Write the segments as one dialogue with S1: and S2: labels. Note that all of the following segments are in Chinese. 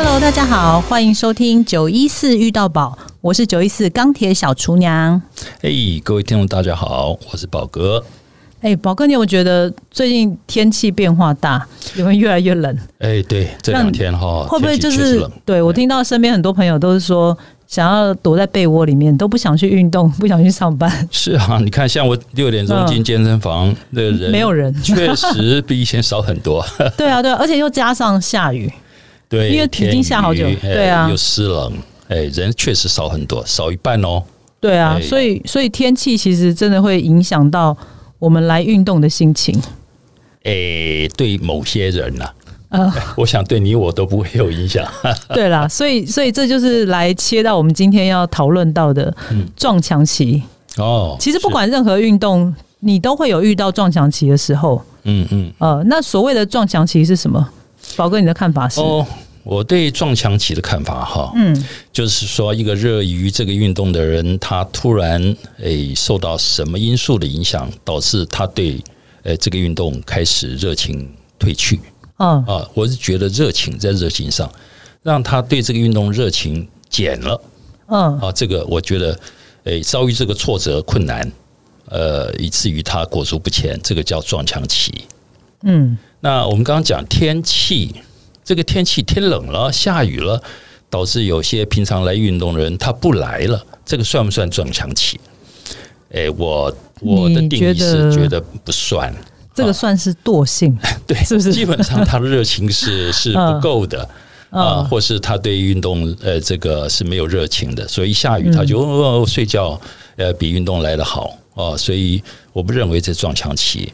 S1: Hello，大家好，欢迎收听九一四遇到宝，我是九一四钢铁小厨娘。
S2: 嘿，各位听众大家好，我是宝哥。
S1: 哎，宝哥，你有觉得最近天气变化大，有没有越来越冷？
S2: 哎，对，这两天哈，
S1: 会不会就是
S2: 冷
S1: 对我听到身边很多朋友都是说，想要躲在被窝里面，都不想去运动，不想去上班，
S2: 是啊，你看，像我六点钟进健身房的人，
S1: 嗯没有人
S2: 确实比以前少很多。
S1: 对啊，对啊，而且又加上下雨，
S2: 对，
S1: 因为已经下好久
S2: 雨
S1: 对啊
S2: 哎又湿冷，哎，人确实少很多，少一半哦。
S1: 对啊，
S2: 哎
S1: 所以所以天气其实真的会影响到我们来运动的心情。
S2: 哎，对某些人呐、
S1: 呃，
S2: 我想对你我都不会有影响。
S1: 对啦，所以所以这就是来切到我们今天要讨论到的撞墙期。
S2: 哦，
S1: 其实不管任何运动，你都会有遇到撞墙期的时候。
S2: 嗯嗯，
S1: 呃，那所谓的撞墙期是什么？宝哥，你的看法是？
S2: 哦，我对撞墙期的看法哈，
S1: 嗯
S2: 就是说，一个热于这个运动的人，他突然诶受到什么因素的影响，导致他对诶这个运动开始热情褪去
S1: 嗯
S2: 啊。我是觉得热情在热情上，让他对这个运动热情减了
S1: 嗯
S2: 啊。这个我觉得诶遭遇这个挫折困难，呃，以至于他裹足不前，这个叫撞墙期。
S1: 嗯
S2: 那我们刚刚讲天气，这个天气天冷了，下雨了，导致有些平常来运动的人他不来了，这个算不算撞墙期？哎，我我的定义是觉得不算，
S1: 这个算是惰性，
S2: 对，
S1: 是不是
S2: 基本上他的热情是 是不够的。啊，
S1: 嗯
S2: 或是他对运动呃这个是没有热情的，所以一下雨他
S1: 嗯
S2: 就、哦、睡觉，呃比运动来得好哦，所以我不认为这撞墙期。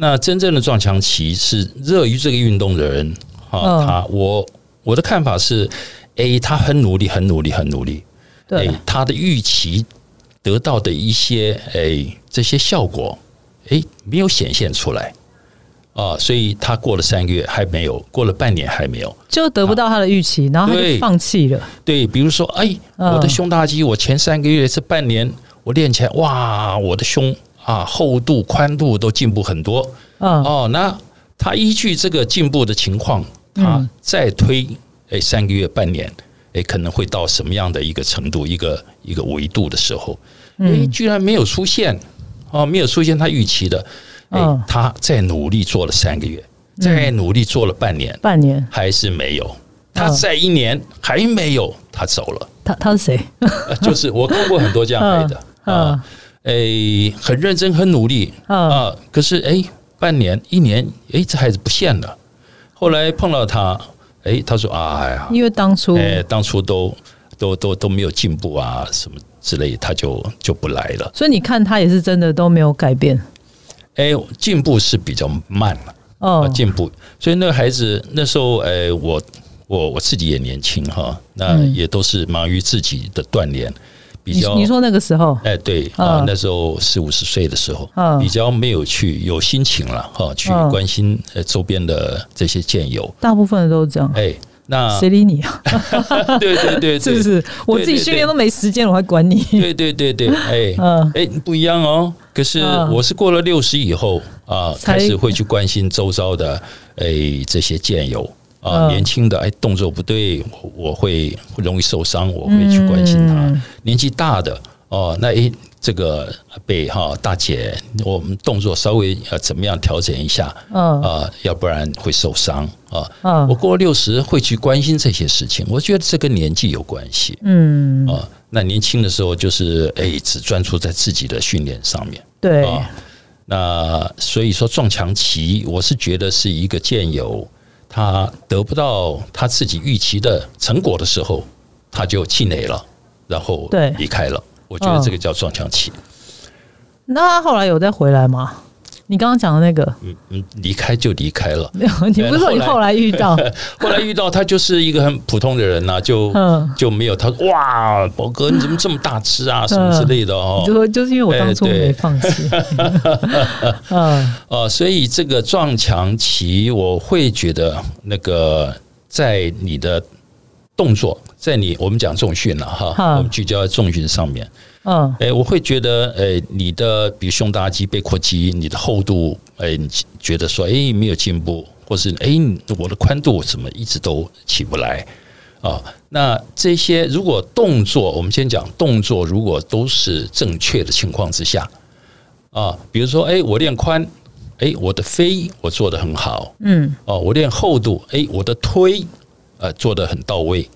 S2: 那真正的撞墙期是热于这个运动的人，哈、
S1: 嗯。
S2: 他我我的看法是，A 他很努力，很努力，很努力，
S1: 对，
S2: 他的预期得到的一些诶这些效果，诶没有显现出来。啊，所以他过了三个月还没有，过了半年还没有。
S1: 就得不到他的预期，然后他就放弃了。
S2: 对，比如说，哎，
S1: 嗯。
S2: 我的胸大肌，我前三个月这半年我练起来，哇，我的胸啊厚度、宽度都进步很多
S1: 嗯
S2: 哦。那他依据这个进步的情况，他
S1: 嗯
S2: 再推诶三个月、半年，诶可能会到什么样的一个程度、一个一个维度的时候，哎，
S1: 嗯
S2: 居然没有出现哦，没有出现他预期的，哎
S1: 嗯，
S2: 他再努力做了三个月，再努力做了半年，
S1: 半年，
S2: 还是没有。他
S1: 嗯
S2: 再一年还没有，他走了。
S1: 他他是谁？
S2: 呃就是我看过很多这样来的
S1: 嗯
S2: 啊，诶，很认真，很努力
S1: 嗯
S2: 啊，可是诶，半年、一年，诶，这孩子不见了。后来碰到他，诶，他说：“哎呀，
S1: 因为当初
S2: 诶，当初都都都都没有进步啊，什么之类，他就就不来了。
S1: 所以你看他也是真的都没有改变。
S2: 诶，进步是比较慢了。”啊，
S1: 哦，
S2: 进步。所以那个孩子那时候，呃，我我我自己也年轻哈，那
S1: 嗯
S2: 也都是忙于自己的锻炼，比较
S1: 你你说那个时候，
S2: 哎，对啊
S1: 嗯，
S2: 那时候四五十岁的时候
S1: 嗯，
S2: 比较没有去有心情了哈，去
S1: 嗯
S2: 关心呃周边的这些健友。
S1: 大部分的都是这样。
S2: 哎，那
S1: 谁理你啊？
S2: 对对对 对，
S1: 是不是？我自己
S2: 对
S1: 训练都没时间，我还管你？
S2: 对对对对，哎
S1: 嗯
S2: 哎，不一样哦。可是
S1: 嗯
S2: 我是过了六十以后啊，
S1: 才
S2: 开始会去关心周遭的哎这些健友啊，
S1: 嗯
S2: 年轻的哎动作不对，我我会会容易受伤，我会去关心他。
S1: 嗯
S2: 年纪大的哦，那哎，这个阿贝哈大姐，我们动作稍微呃怎么样调整一下
S1: 嗯
S2: 啊、要不然会受伤啊。
S1: 嗯
S2: 我过了六十会去关心这些事情，我觉得这跟年纪有关系
S1: 嗯，
S2: 啊。那年轻的时候就是哎，只专注在自己的训练上面
S1: 对，
S2: 啊。那所以说撞墙期，我是觉得是一个健友，他得不到他自己预期的成果的时候，他就气馁了，然后离开了。我觉得这个叫撞墙期。
S1: 那他后来有再回来吗？你刚刚讲的那个，
S2: 嗯嗯，离开就离开了。
S1: 没有，你不是说你后来遇到？
S2: 后来遇到他就是一个很普通的人呐、就
S1: 嗯
S2: 就没有他说哇，宝哥你怎么这么大吃啊，什么之类的哦
S1: 你就。说就是因为我当初没放弃。嗯
S2: 呃，所以这个撞墙期，我会觉得那个在你的动作，在你我们讲重训了哈，我们聚焦在重训上面。
S1: 嗯
S2: 哎，我会觉得，哎，你的比如胸大肌、背阔肌，你的厚度，哎，你觉得说，哎，没有进步，或是哎，我的宽度怎么一直都起不来？啊。那这些如果动作，我们先讲动作，如果都是正确的情况之下啊，比如说，哎，我练宽，哎，我的飞我做的很好，
S1: 嗯，
S2: 哦，我练厚度，哎，我的推呃做的很到位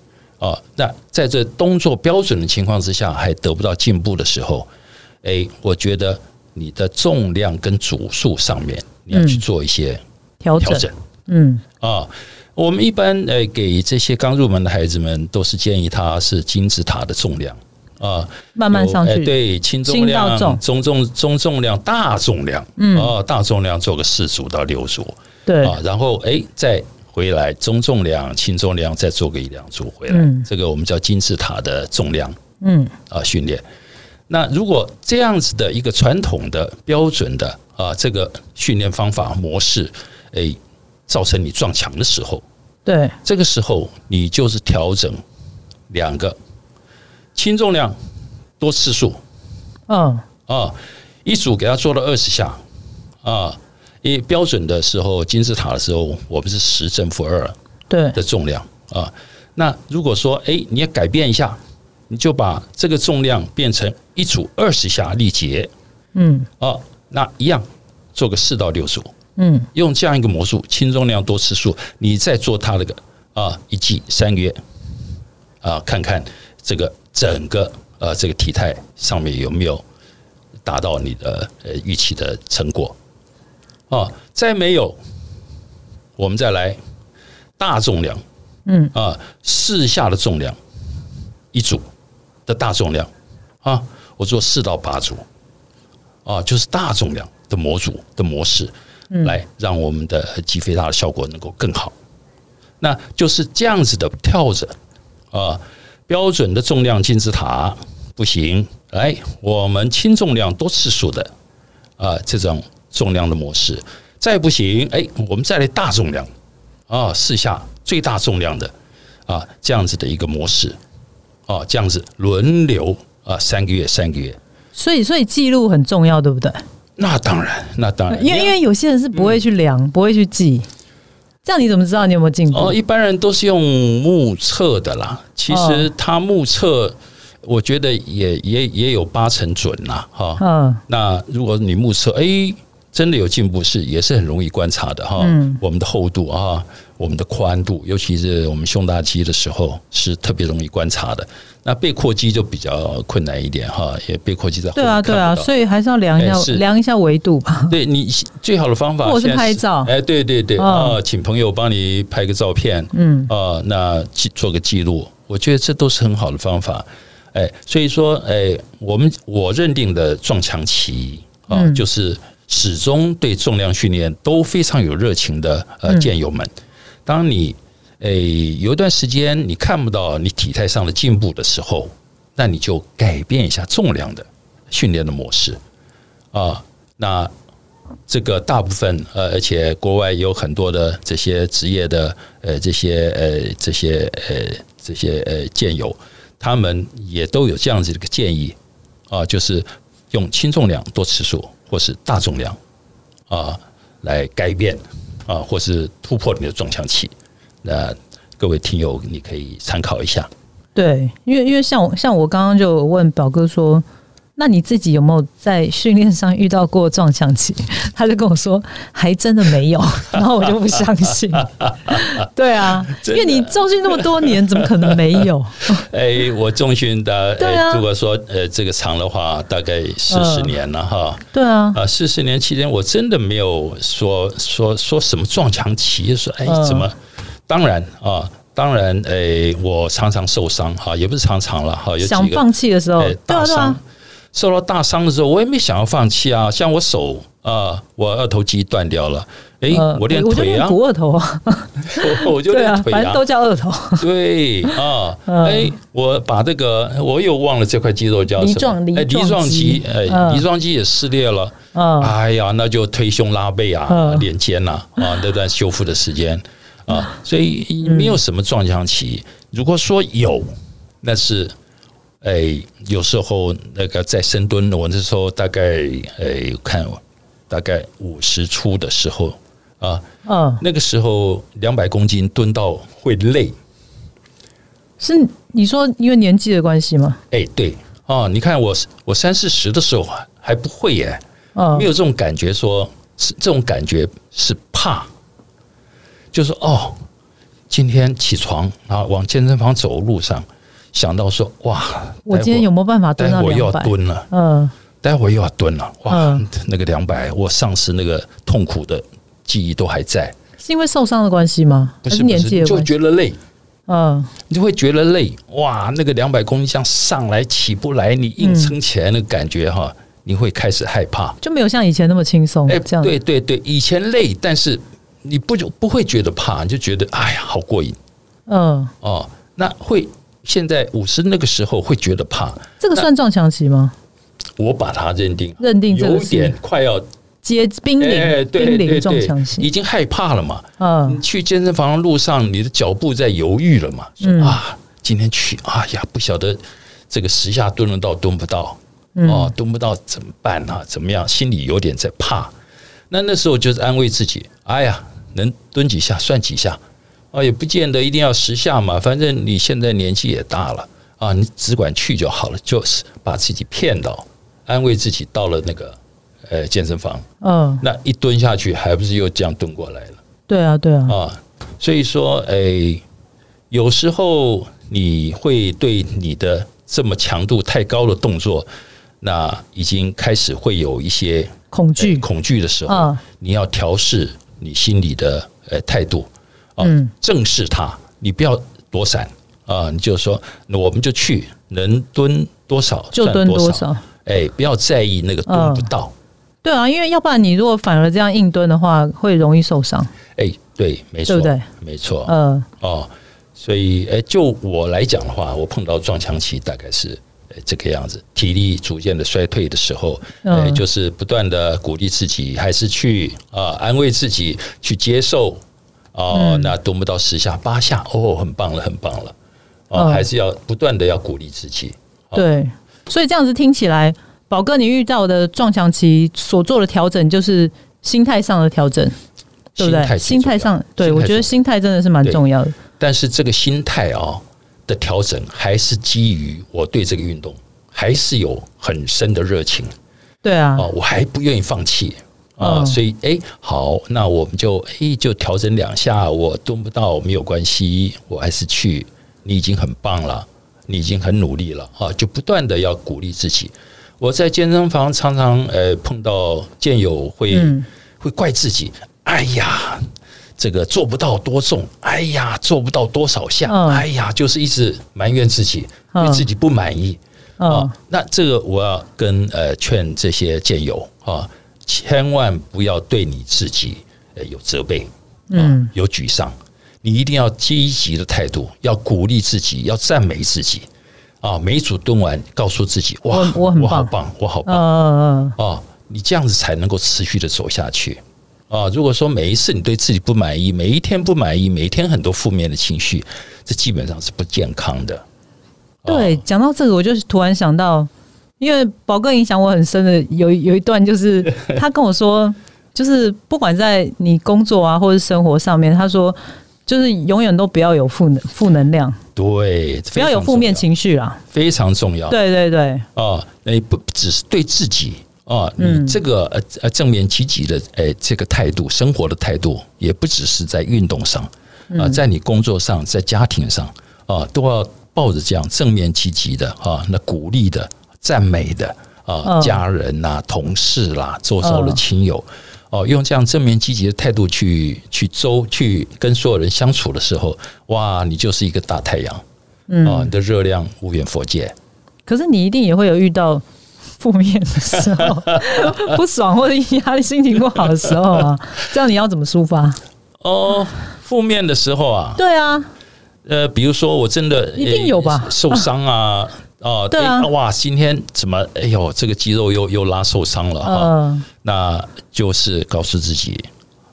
S2: 啊。那在这动作标准的情况之下，还得不到进步的时候，哎，我觉得你的重量跟组数上面你要去做一些
S1: 调整，嗯
S2: 啊。我们一般呃给这些刚入门的孩子们，都是建议他是金字塔的重量啊，
S1: 慢慢上去，
S2: 对，轻重量、
S1: 重
S2: 中重、中重量、大重量，
S1: 嗯
S2: 哦，大重量做个四组到六组
S1: 对，
S2: 啊，然后哎再回来中重量、轻重量再做个一两组回来，
S1: 嗯。
S2: 这个我们叫金字塔的重量
S1: 嗯。
S2: 啊训练。那如果这样子的一个传统的标准的啊这个训练方法模式，哎，造成你撞墙的时候，
S1: 对，
S2: 这个时候你就是调整两个轻重量多次数
S1: 嗯。
S2: 啊，一组给他做了二十下啊，因为标准的时候金字塔的时候，我们是十正负二
S1: 对，
S2: 的重量啊。那如果说哎，你也改变一下，你就把这个重量变成一组二十下力竭
S1: 嗯。
S2: 啊，那一样做个四到六组，
S1: 嗯。
S2: 用这样一个魔术，轻重量多次数，你再做它那个啊，一季三个月啊，看看这个整个呃这个体态上面有没有达到你的呃预期的成果啊，再没有，我们再来大重量
S1: 嗯
S2: 啊，四下的重量一组的大重量啊，我做四到八组啊，就是大重量的模组的模式。来让我们的肌肥大的效果能够更好。那就是这样子的跳着啊，标准的重量金字塔不行，来我们轻重量多次数的啊这种重量的模式，再不行，哎，我们再来大重量。啊，试下最大重量的啊这样子的一个模式。啊，这样子轮流啊三个月三个月，
S1: 所以所以记录很重要，对不对？
S2: 那当然，那当然，
S1: 因为因为有些人是不会去量，不会去记，这样你怎么知道你有没有进步？
S2: 哦，一般人都是用目测的啦。其实他目测，我觉得也也也有八成准啦，哈。
S1: 嗯。
S2: 那如果你目测，哎，真的有进步，是也是很容易观察的哈。
S1: 嗯
S2: 我们的厚度啊，我们的宽度，尤其是我们胸大肌的时候，是特别容易观察的。那背阔肌就比较困难一点哈，也背阔肌在后
S1: 对啊对啊，所以还是要量一下、
S2: 哎
S1: 量一下维度吧。
S2: 对你最好的方法，
S1: 或是拍照
S2: 哎，对对对，
S1: 嗯
S2: 啊，请朋友帮你拍个照片，
S1: 嗯
S2: 啊，那记做个记录，我觉得这都是很好的方法。哎，所以说，哎，我们我认定的撞墙期啊，
S1: 嗯
S2: 就是始终对重量训练都非常有热情的呃
S1: 嗯
S2: 健友们。当你诶有一段时间你看不到你体态上的进步的时候，那你就改变一下重量的训练的模式啊。那这个大部分呃，而且国外有很多的这些职业的呃这些呃这些呃这些呃健友，他们也都有这样子的一个建议啊，就是用轻重量多次数或是大重量啊来改变啊，或是突破你的撞墙期。那各位听友，你可以参考一下。
S1: 对，因为因为像我像我刚刚就问宝哥说，那你自己有没有在训练上遇到过撞墙期？他就跟我说，还真的没有，然后我就不相信。对啊，因为你重训那么多年，怎么可能没有？
S2: 哎，我重训的，
S1: 对啊
S2: 哎，如果说呃这个长的话，大概四十年了哈。
S1: 对啊，
S2: 啊，四十年期间，我真的没有说说说什么撞墙期，说哎
S1: 嗯
S2: 怎么？当然啊，当然，哎，我常常受伤哈，也不是常常了哈，有几个
S1: 想放弃的时候，
S2: 哎
S1: 对
S2: 大伤
S1: 啊对啊，，
S2: 受到大伤的时候，我也没想要放弃啊。像我手啊，我二头肌断掉了，哎
S1: 呃，
S2: 我练腿啊，
S1: 练股二头啊，
S2: 我 我就练，腿啊
S1: 反正都，叫二头。
S2: 对啊，
S1: 嗯
S2: 哎，我把这个我又忘了这块肌肉叫什么？
S1: 梨状
S2: 哎，梨
S1: 梨状
S2: 状肌
S1: 肌，
S2: 哎，
S1: 嗯
S2: 梨状肌也撕裂了。
S1: 嗯，
S2: 哎呀，那就推胸拉背啊，
S1: 嗯
S2: 练肩呐啊，那段修复的时间啊，所以没有什么撞墙期。如果说有，那是哎，有时候那个在深蹲，我那时候大概哎看大概五十出的时候啊，
S1: 嗯，
S2: 那个时候两百公斤蹲到会累。
S1: 是你说因为年纪的关系吗？
S2: 哎，对啊，你看我我三四十的时候还还不会耶，
S1: 嗯。
S2: 没有这种感觉说，是这种感觉是怕，就是哦，今天起床啊，往健身房走路上，想到说哇，
S1: 我今天有没有办法蹲
S2: 待会儿又要
S1: 到两百？
S2: 蹲了，
S1: 嗯
S2: 待会儿又要蹲了，哇，
S1: 嗯
S2: 那个两百，我上次那个痛苦的记忆都还在，
S1: 是因为受伤的关系吗？还
S2: 不是，
S1: 年纪
S2: 就？觉得累。
S1: 嗯
S2: 你就会觉得累哇，那个两百公斤像上来起不来，你硬撑起来那个感觉哈，你会开始害怕。
S1: 就没有像以前那么轻松。
S2: 哎，
S1: 这样
S2: 对对对，以前累，但是你不就不会觉得怕，你就觉得哎呀好过瘾
S1: 嗯，
S2: 哦。那会现在五十那个时候会觉得怕，
S1: 这个算撞墙期吗？
S2: 我把它认定
S1: 认定这
S2: 有点快要
S1: 接濒临
S2: 哎，对
S1: 濒临
S2: 对对
S1: 撞墙，期。
S2: 已经害怕了嘛。
S1: 嗯
S2: 去健身房的路上，你的脚步在犹豫了嘛？说
S1: 嗯
S2: 啊，今天去，哎呀，不晓得这个十下蹲得到蹲不到，
S1: 嗯
S2: 哦，蹲不到怎么办啊？怎么样？心里有点在怕。那那时候就是安慰自己，哎呀，能蹲几下算几下，啊，也不见得一定要时下嘛，反正你现在年纪也大了啊，你只管去就好了，就是把自己骗到，安慰自己到了那个呃健身房，
S1: 嗯，
S2: 那一蹲下去，还不是又这样蹲过来了。
S1: 对啊对啊，
S2: 啊，所以说，哎、有时候你会对你的这么强度太高的动作，那已经开始会有一些
S1: 恐惧
S2: 呃。恐惧的时候，
S1: 嗯
S2: 你要调试你心里的呃态度啊，
S1: 嗯
S2: 正视它，你不要躲闪啊，你就说，那我们就去，能蹲多少
S1: 就蹲多少？
S2: 哎，不要在意那个蹲不到。
S1: 对啊，因为要不然你如果反而这样硬蹲的话，会容易受伤。
S2: 哎，对，没错，
S1: 对不对
S2: 没错。
S1: 嗯
S2: 哦，所以，哎，就我来讲的话，我碰到撞墙期大概是哎这个样子，体力逐渐的衰退的时候，哎，
S1: 嗯
S2: 就是不断的鼓励自己，还是去啊安慰自己，去接受哦，
S1: 嗯
S2: 那蹲不到十下八下，哦，很棒了，很棒了，哦，
S1: 嗯
S2: 还是要不断的要鼓励自己。哦
S1: 对，所以这样子听起来，宝哥你遇到的撞墙期所做的调整，就是心态上的调整，对不对？心态上，对我觉得心态真的是蛮重要的。
S2: 但是这个心态啊、的调整，还是基于我对这个运动还是有很深的热情。
S1: 对啊，
S2: 哦，我还不愿意放弃啊，
S1: 嗯
S2: 所以哎，好，那我们就哎就调整两下，我蹲不到没有关系，我还是去，你已经很棒了，你已经很努力了啊，就不断的要鼓励自己。我在健身房常常呃碰到健友会、
S1: 嗯
S2: 会怪自己，哎呀。这个做不到多重，哎呀，做不到多少下，
S1: 嗯
S2: 哎呀，就是一直埋怨自己，
S1: 嗯
S2: 对自己不满意。
S1: 嗯
S2: 啊，那这个我要跟呃劝这些健友啊，千万不要对你自己呃有责备，
S1: 嗯，
S2: 有沮丧，你一定要积极的态度，要鼓励自己，要赞美自己啊。每一组蹲完，告诉自己哇，
S1: 我我
S2: 好棒，我好
S1: 嗯
S2: 棒
S1: 嗯嗯，
S2: 啊！你这样子才能够持续的走下去啊。如果说每一次你对自己不满意，每一天不满意，每一天很多负面的情绪，这基本上是不健康的。
S1: 对，讲到这个，我就突然想到，因为宝哥影响我很深的有有一段，就是 他跟我说，就是不管在你工作啊或者生活上面，他说就是永远都不要有负能负能量，
S2: 对，
S1: 不要有负面
S2: 情，
S1: 绪啦。
S2: 非常重要。
S1: 对对对，
S2: 啊，那不只是对自己啊，
S1: 嗯
S2: 你这个呃呃正面积极的诶这个态度，生活的态度，也不只是在运动上啊，在你工作上，在家庭上啊，都要抱着这样正面积极的啊，那鼓励的、赞美的啊，
S1: 嗯
S2: 家人呐、同事啦、周遭的
S1: 嗯
S2: 亲友。哦，用这样正面积极的态度去去周去跟所有人相处的时候，哇，你就是一个大太阳
S1: 嗯，
S2: 啊！你的热量无远佛界。
S1: 可是你一定也会有遇到负面的时候，不爽或者压力、心情不好的时候啊，这样你要怎么抒发？
S2: 哦，负面的时候啊，
S1: 对啊，
S2: 呃，比如说我真的
S1: 一定有吧
S2: 呃受伤啊，哦，
S1: 对啊。
S2: 哎哇，今天怎么，哎呦，这个肌肉又又拉受伤了哈，
S1: 嗯。
S2: 那就是告诉自己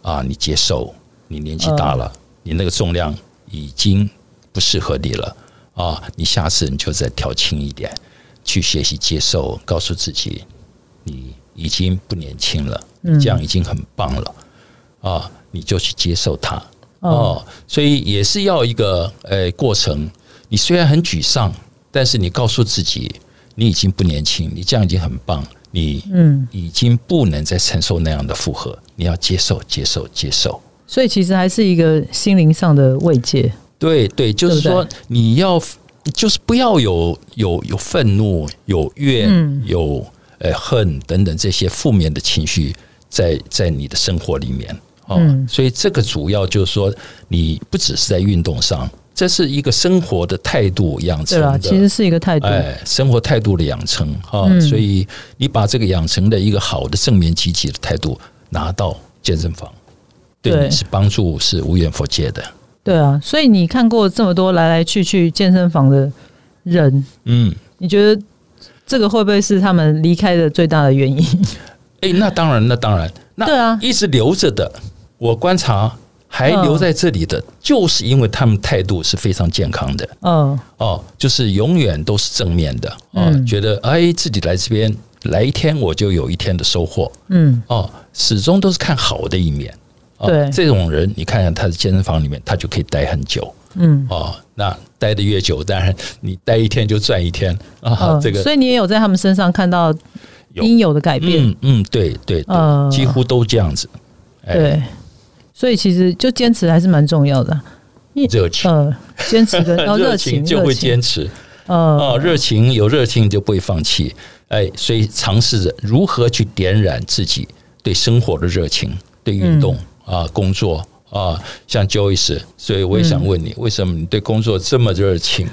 S2: 啊，你接受，你年纪大了，
S1: 嗯。
S2: 你那个重量已经不适合你了啊，你下次你就再调轻一点，去学习接受，告诉自己你已经不年轻了，这样已经很棒了啊，你就去接受它。
S1: 哦
S2: 哦，所以也是要一个呃过程，你虽然很沮丧，但是你告诉自己，你已经不年轻，你这样已经很棒，你
S1: 嗯，
S2: 已经不能再承受那样的负荷，你要接受，接受，接受。
S1: 所以其实还是一个心灵上的慰藉。
S2: 对对，就是说你要，就是不要有有有愤怒、有怨、
S1: 嗯
S2: 有呃恨等等这些负面的情绪在在你的生活里面哦。
S1: 嗯
S2: 所以这个主要就是说，你不只是在运动上，这是一个生活的态度养成
S1: 对啦，
S2: 的。
S1: 其实是一个态度。
S2: 哎，生活态度的养成哈、
S1: 嗯
S2: 所以你把这个养成的一个好的正面积极的态度拿到健身房，对
S1: 对
S2: 你是帮助是无远佛界的。
S1: 对啊，所以你看过这么多来来去去健身房的人，
S2: 嗯，
S1: 你觉得这个会不会是他们离开的最大的原因？
S2: 哎，那当然，那当然，那
S1: 对啊
S2: 一直留着的，我观察还留在这里的，就是因为他们态度是非常健康的
S1: 嗯
S2: 哦，就是永远都是正面的哦，
S1: 嗯
S2: 觉得哎自己来这边来一天我就有一天的收获
S1: 嗯，
S2: 哦，始终都是看好的一面。哦
S1: 对
S2: 这种人，你看看他的健身房里面，他就可以待很久
S1: 嗯
S2: 哦。那待的越久，当然你待一天就赚一天啊。
S1: 嗯，
S2: 这个
S1: 所以你也有在他们身上看到应有的改变。
S2: 嗯嗯，对对对，
S1: 呃
S2: 几乎都这样子。哎
S1: 对，所以其实就坚持还是蛮重要的。
S2: 热情，
S1: 呃，坚持跟 哦热情
S2: 就会坚持。
S1: 呃。
S2: 哦，热情有热情就不会放弃。哎，所以尝试着如何去点燃自己对生活的热情，对运动
S1: 嗯。
S2: 啊、工作啊，像 Joyce，所以我也想问你，为什么你对工作这么热情？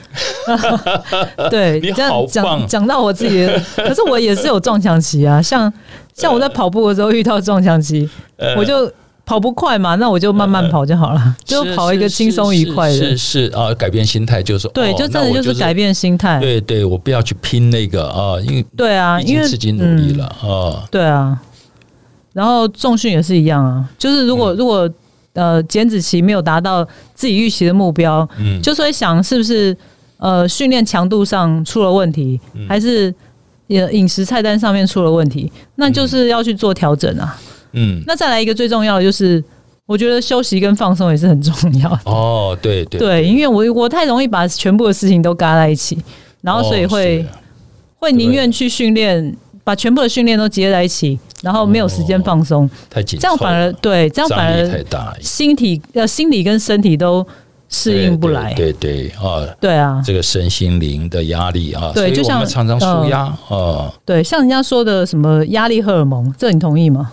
S1: 对，
S2: 你好棒
S1: 讲讲到我自己，可是我也是有撞墙期啊，像像我在跑步的时候遇到撞墙期，
S2: 呃。
S1: 我就跑不快嘛，那我就慢慢跑就好了，就跑一个轻松愉快
S2: 是
S1: 的。
S2: 是是啊，改变心态就是
S1: 对，
S2: 哦
S1: 就真的就是改变心态。
S2: 对对，我不要去拼那个啊，因为
S1: 对啊，因为
S2: 经自己努力
S1: 嗯
S2: 了啊。
S1: 对啊，然后重训也是一样啊，就是如果、
S2: 嗯
S1: 如果呃减脂期没有达到自己预期的目标，
S2: 嗯，
S1: 就是会想是不是呃训练强度上出了问题，
S2: 嗯
S1: 还是也饮食菜单上面出了问题，那就是要去做调整啊。
S2: 嗯，
S1: 那再来一个最重要的就是，我觉得休息跟放松也是很重要的。
S2: 哦，对对
S1: 对，因为我我太容易把全部的事情都嘎在一起，然后所以
S2: 哦
S1: 会、
S2: 是
S1: 会宁愿去训练，把全部的训练都接在一起，然后没有时间放松，
S2: 太紧
S1: 这样反而对，这样反
S2: 而太
S1: 而
S2: 大，
S1: 心体呃心理跟身体都适应不来。
S2: 对对对啊，
S1: 对啊，
S2: 这个身心灵的压力啊，
S1: 对就像
S2: 们常常舒压啊，
S1: 对，像人家说的什么压力荷尔蒙，这你同意吗？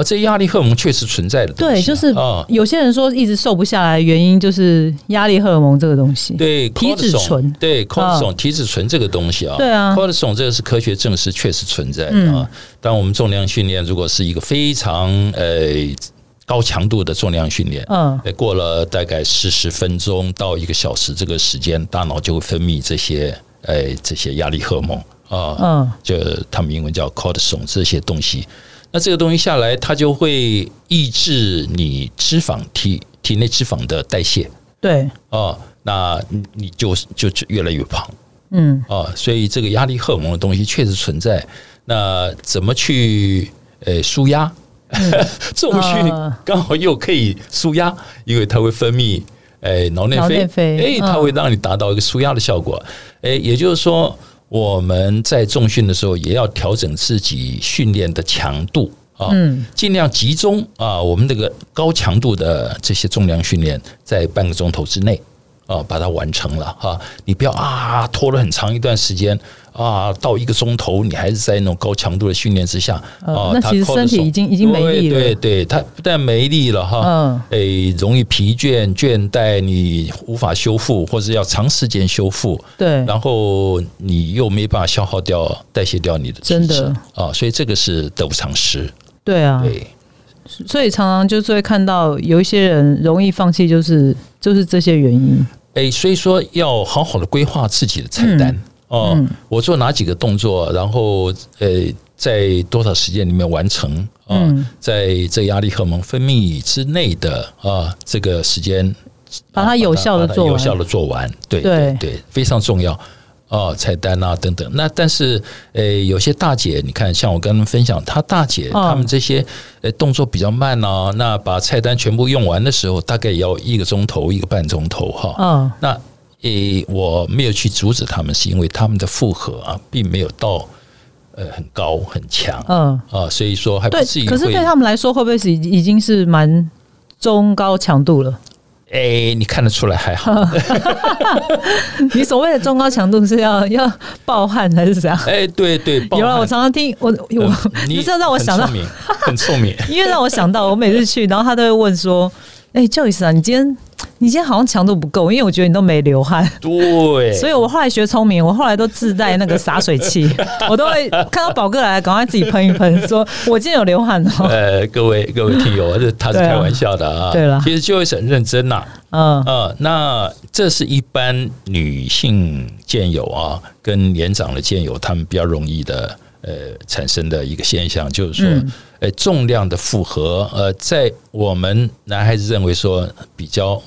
S2: 而这压力荷尔蒙确实存在的东西啊，
S1: 对，就是
S2: 啊，
S1: 有些人说一直瘦不下来，原因就是压力荷尔蒙这个东西。
S2: 对，
S1: 体脂醇。
S2: 对 cortisone 体脂醇这个东西啊，
S1: 对啊。
S2: cortisone 这个是科学证实确实存在的
S1: 嗯。
S2: 啊。当我们重量训练如果是一个非常呃高强度的重量训练，
S1: 嗯，
S2: 呃，过了大概四十分钟到一个小时这个时间，大脑就会分泌这些呃这些压力荷尔蒙啊，
S1: 嗯，
S2: 就他们英文叫 cortisone 这些东西。那这个东西下来，它就会抑制你脂肪体体内脂肪的代谢。
S1: 对，
S2: 哦，那你你就就就越来越胖。
S1: 嗯，
S2: 哦，所以这个压力荷尔蒙的东西确实存在。那怎么去呃舒压？重训
S1: 呃
S2: 刚好又可以舒压，因为它会分泌诶脑内啡，
S1: 啡。
S2: 诶，它
S1: 嗯。
S2: 会让你达到一个舒压的效果。诶，也就是说，我们在重训的时候也要调整自己训练的强度啊，
S1: 嗯
S2: 尽量集中啊，我们这个高强度的这些重量训练在半个钟头之内。啊，把它完成了哈！你不要啊，拖了很长一段时间啊，到一个钟头，你还是在那种高强度的训练之下啊，
S1: 呃那其实身体已经已经没力了
S2: 对对对，它不但没力了哈，
S1: 嗯
S2: 诶，容易疲倦、倦怠，你无法修复，或者要长时间修复，
S1: 对，
S2: 然后你又没办法消耗掉、代谢掉你的
S1: 真的
S2: 啊，所以这个是得不偿失。
S1: 对啊，
S2: 对，
S1: 所以常常就是会看到有一些人容易放弃，就是就是这些原因。
S2: 诶，所以说要好好的规划自己的菜单、哦。
S1: 嗯
S2: 我做哪几个动作，然后呃，在多少时间里面完成啊？
S1: 嗯
S2: 在这压力荷尔蒙分泌之内的啊，这个时间
S1: 把它有效的做完
S2: 有效的做完，对
S1: 对
S2: 对对，非常重要。哦，菜单啊等等，那但是，呃，有些大姐，你看，像我跟他们分享，她大姐
S1: 哦
S2: 她们这些呃动作比较慢啊，那把菜单全部用完的时候，大概也要一个钟头、一个半钟头哈。
S1: 嗯，
S2: 那诶，我没有去阻止他们，是因为他们的负荷啊，并没有到呃很高很强，嗯啊，所以说还不至于。
S1: 可是对他们来说，会不会是已经是蛮中高强度了？
S2: 哎，你看得出来还好。
S1: 你所谓的中高强度是要要暴汗还是怎样？
S2: 哎，对对，
S1: 有了。我常常听我我，你知道让我想到
S2: 很聪明，
S1: 因为让我想到我每次去，然后他都会问说：“哎，赵医师啊，你今天？”你今天好像强度不够，因为我觉得你都没流汗。
S2: 对，
S1: 所以我后来学聪明，我后来都自带那个洒水器，我都会看到宝哥来，赶快自己喷一喷，说我今天有流汗哦。
S2: 呃，各位各位听友，这他是开玩笑的啊。
S1: 对了，
S2: 其实就会很认真呐。嗯呃，那这是一般女性健友啊，跟年长的健友，他们比较容易的呃产生的一个现象，就是说，呃，重量的负荷，呃，在我们男孩子认为说比较。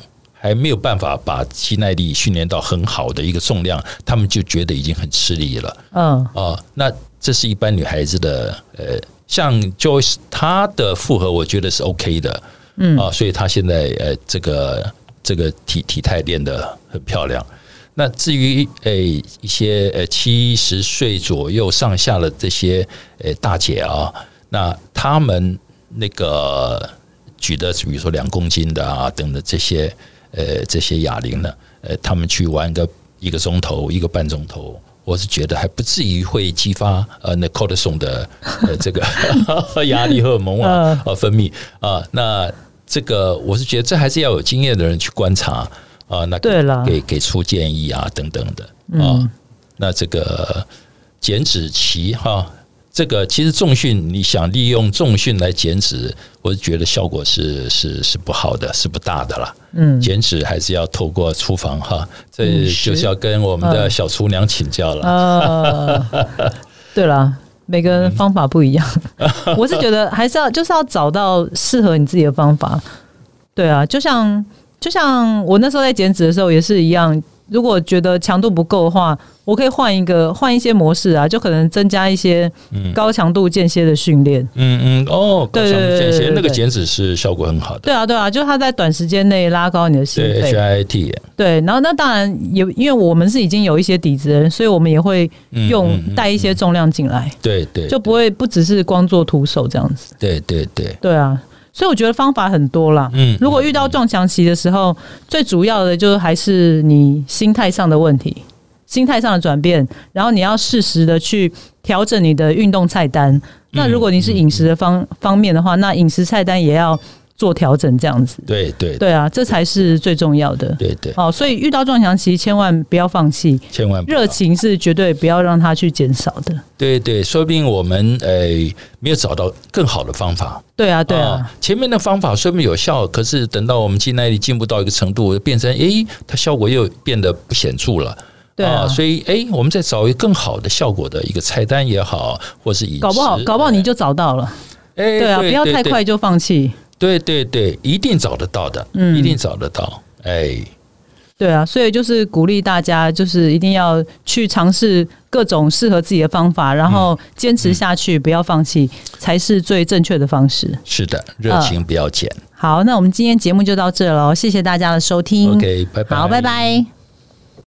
S2: 还没有办法把肌耐力训练到很好的一个重量，他们就觉得已经很吃力了。嗯，啊，那这是一般女孩子的，呃，像 Joyce 她的负荷，我觉得是 OK 的。嗯，啊，所以她现在呃，这个这个体体态练得很漂亮。那至于诶一些呃七十岁左右上下的这些呃大姐啊，那她们那个举的比如说两公斤的啊等等这些。呃，这些哑铃呢，呃，他们去玩个一个钟头、一个半钟头，我是觉得还不至于会激发呃那 cortisol 的呃这个 压力荷尔蒙啊啊分泌啊。那这个我是觉得这还是要有经验的人去观察啊。那
S1: 对了，
S2: 给给出建议啊等等的啊。那这个减脂期哈。这个其实重训，你想利用重训来减脂，我是觉得效果是是是不好的，是不大的了。嗯，减脂还是要透过厨房哈，这就是要跟我们的小厨娘请教了。啊，
S1: 对了，每个人方法不一样，我是觉得还是要就是要找到适合你自己的方法。对啊，就像就像我那时候在减脂的时候也是一样。如果觉得强度不够的话，我可以换一个换一些模式啊，就可能增加一些高强度间歇的训练。
S2: 嗯嗯哦，高强度间歇，那个减脂是效果很好的。
S1: 对啊对啊，就是它在短时间内拉高你的心肺。
S2: H I T。
S1: 对，然后那当然有，因为我们是已经有一些底子的人，所以我们也会用带一些重量进来。
S2: 对对，
S1: 就不会不只是光做徒手这样子。
S2: 对对对，
S1: 对啊。所以我觉得方法很多啦。嗯，如果遇到撞墙期的时候，最主要的就是还是你心态上的问题，心态上的转变，然后你要适时的去调整你的运动菜单。那如果你是饮食的方方面的话，那饮食菜单也要。做调整这样子，
S2: 对对
S1: 对啊，这才是最重要的。
S2: 对对，
S1: 哦，所以遇到撞墙期，千万不要放弃，
S2: 千万
S1: 热情是绝对不要让它去减少的。
S2: 对对，说不定我们呃没有找到更好的方法。
S1: 对啊对啊，
S2: 前面的方法虽然有效，可是等到我们进耐力进步到一个程度，变成诶，它效果又变得不显著了。
S1: 对啊，
S2: 所以哎，我们再找一个更好的效果的一个菜单也好，或是饮
S1: 搞不好搞不好你就找到了。哎，对啊，不要太快就放弃。
S2: 对对对，一定找得到的，嗯，一定找得到。哎，
S1: 对啊，所以就是鼓励大家，就是一定要去尝试各种适合自己的方法，然后坚持下去，不要放弃，才是最正确的方式。
S2: 是的，热情不要减。
S1: 好，那我们今天节目就到这了，谢谢大家的收听。
S2: OK，拜拜。
S1: 好，拜拜。